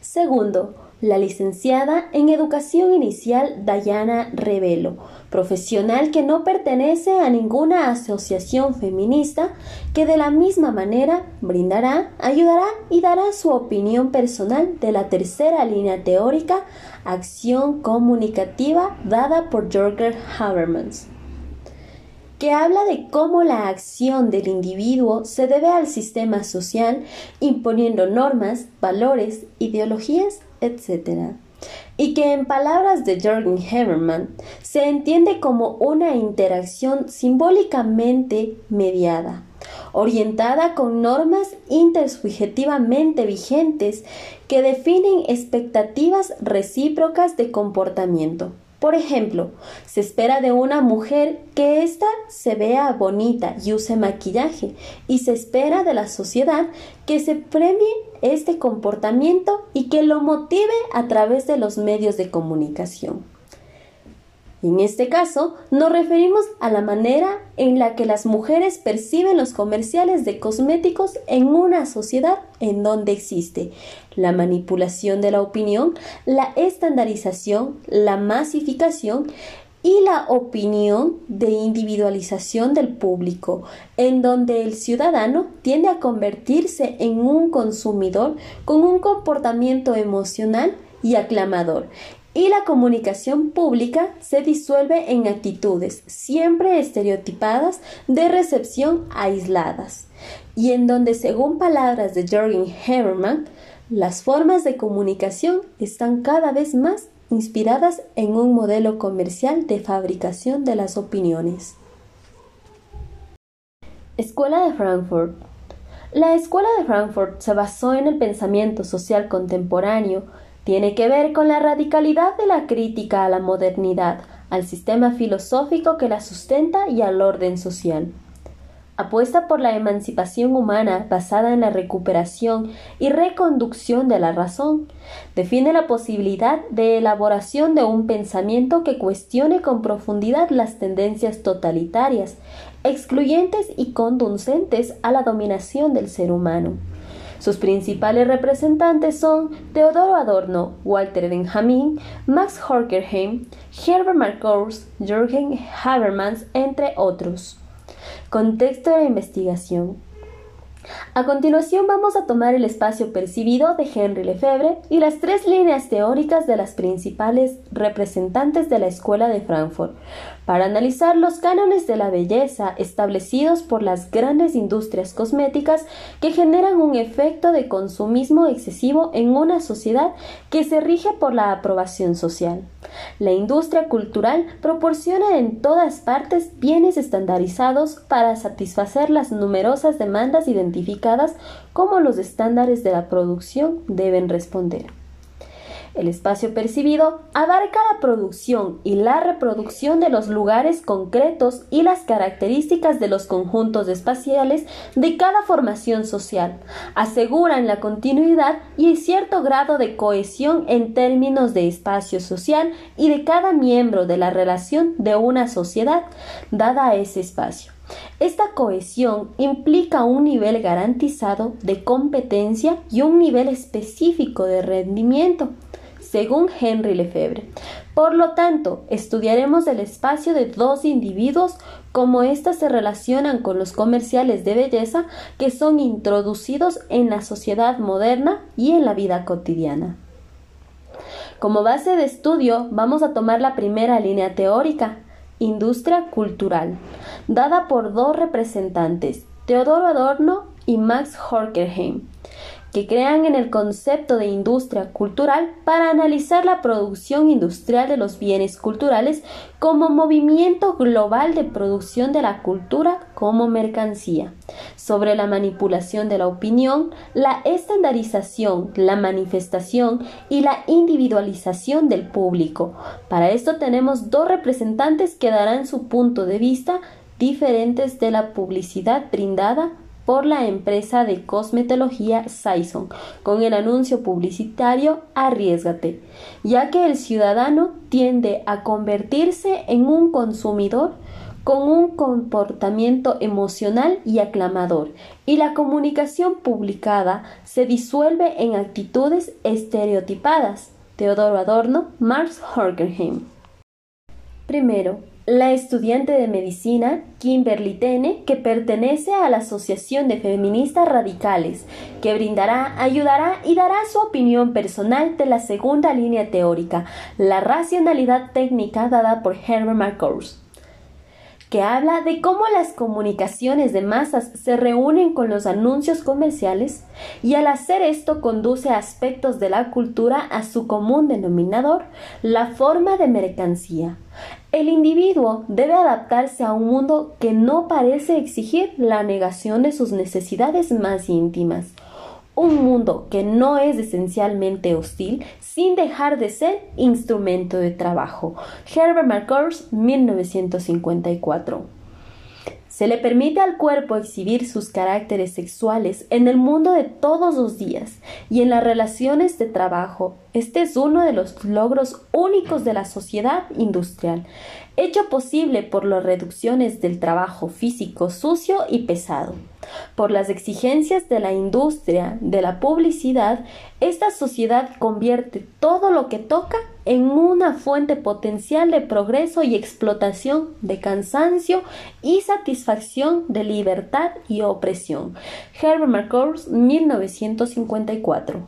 Segundo, la licenciada en Educación Inicial Dayana Revelo, profesional que no pertenece a ninguna asociación feminista, que de la misma manera brindará, ayudará y dará su opinión personal de la tercera línea teórica, acción comunicativa, dada por Jorger Habermas que habla de cómo la acción del individuo se debe al sistema social imponiendo normas, valores, ideologías, etc. Y que en palabras de Jürgen Haberman se entiende como una interacción simbólicamente mediada, orientada con normas intersubjetivamente vigentes que definen expectativas recíprocas de comportamiento. Por ejemplo, se espera de una mujer que ésta se vea bonita y use maquillaje, y se espera de la sociedad que se premie este comportamiento y que lo motive a través de los medios de comunicación. En este caso, nos referimos a la manera en la que las mujeres perciben los comerciales de cosméticos en una sociedad en donde existe. La manipulación de la opinión, la estandarización, la masificación y la opinión de individualización del público, en donde el ciudadano tiende a convertirse en un consumidor con un comportamiento emocional y aclamador, y la comunicación pública se disuelve en actitudes siempre estereotipadas de recepción aisladas, y en donde, según palabras de Jürgen Haberman, las formas de comunicación están cada vez más inspiradas en un modelo comercial de fabricación de las opiniones. Escuela de Frankfurt La Escuela de Frankfurt se basó en el pensamiento social contemporáneo tiene que ver con la radicalidad de la crítica a la modernidad, al sistema filosófico que la sustenta y al orden social. Apuesta por la emancipación humana basada en la recuperación y reconducción de la razón. Define la posibilidad de elaboración de un pensamiento que cuestione con profundidad las tendencias totalitarias, excluyentes y conducentes a la dominación del ser humano. Sus principales representantes son Teodoro Adorno, Walter Benjamin, Max Horkheim, Herbert Marcuse, Jürgen Habermas, entre otros. Contexto de la investigación. A continuación vamos a tomar el espacio percibido de Henry Lefebvre y las tres líneas teóricas de las principales representantes de la Escuela de Frankfurt, para analizar los cánones de la belleza establecidos por las grandes industrias cosméticas que generan un efecto de consumismo excesivo en una sociedad que se rige por la aprobación social. La industria cultural proporciona en todas partes bienes estandarizados para satisfacer las numerosas demandas identificadas como los estándares de la producción deben responder. El espacio percibido abarca la producción y la reproducción de los lugares concretos y las características de los conjuntos espaciales de cada formación social. Aseguran la continuidad y cierto grado de cohesión en términos de espacio social y de cada miembro de la relación de una sociedad dada a ese espacio. Esta cohesión implica un nivel garantizado de competencia y un nivel específico de rendimiento según Henry Lefebvre. Por lo tanto, estudiaremos el espacio de dos individuos, cómo éstas se relacionan con los comerciales de belleza que son introducidos en la sociedad moderna y en la vida cotidiana. Como base de estudio vamos a tomar la primera línea teórica, industria cultural, dada por dos representantes, Teodoro Adorno y Max Horkheim que crean en el concepto de industria cultural para analizar la producción industrial de los bienes culturales como movimiento global de producción de la cultura como mercancía, sobre la manipulación de la opinión, la estandarización, la manifestación y la individualización del público. Para esto tenemos dos representantes que darán su punto de vista diferentes de la publicidad brindada por la empresa de cosmetología Saison con el anuncio publicitario Arriesgate, ya que el ciudadano tiende a convertirse en un consumidor con un comportamiento emocional y aclamador, y la comunicación publicada se disuelve en actitudes estereotipadas. Teodoro Adorno, Marx Horkheim. Primero, la estudiante de medicina Kimberly Tene, que pertenece a la Asociación de Feministas Radicales, que brindará, ayudará y dará su opinión personal de la segunda línea teórica, la racionalidad técnica dada por Herbert Marcuse que habla de cómo las comunicaciones de masas se reúnen con los anuncios comerciales y al hacer esto conduce aspectos de la cultura a su común denominador, la forma de mercancía. El individuo debe adaptarse a un mundo que no parece exigir la negación de sus necesidades más íntimas un mundo que no es esencialmente hostil sin dejar de ser instrumento de trabajo. Herbert Marcuse, 1954. Se le permite al cuerpo exhibir sus caracteres sexuales en el mundo de todos los días y en las relaciones de trabajo. Este es uno de los logros únicos de la sociedad industrial, hecho posible por las reducciones del trabajo físico sucio y pesado. Por las exigencias de la industria de la publicidad, esta sociedad convierte todo lo que toca en una fuente potencial de progreso y explotación, de cansancio y satisfacción de libertad y opresión. Herbert Marcuse, 1954.